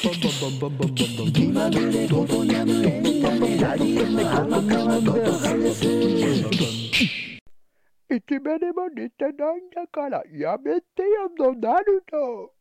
気まぐれごとにむエンタメリウム天川ことかすいつまでも寝てないんだからやめてよのなるの。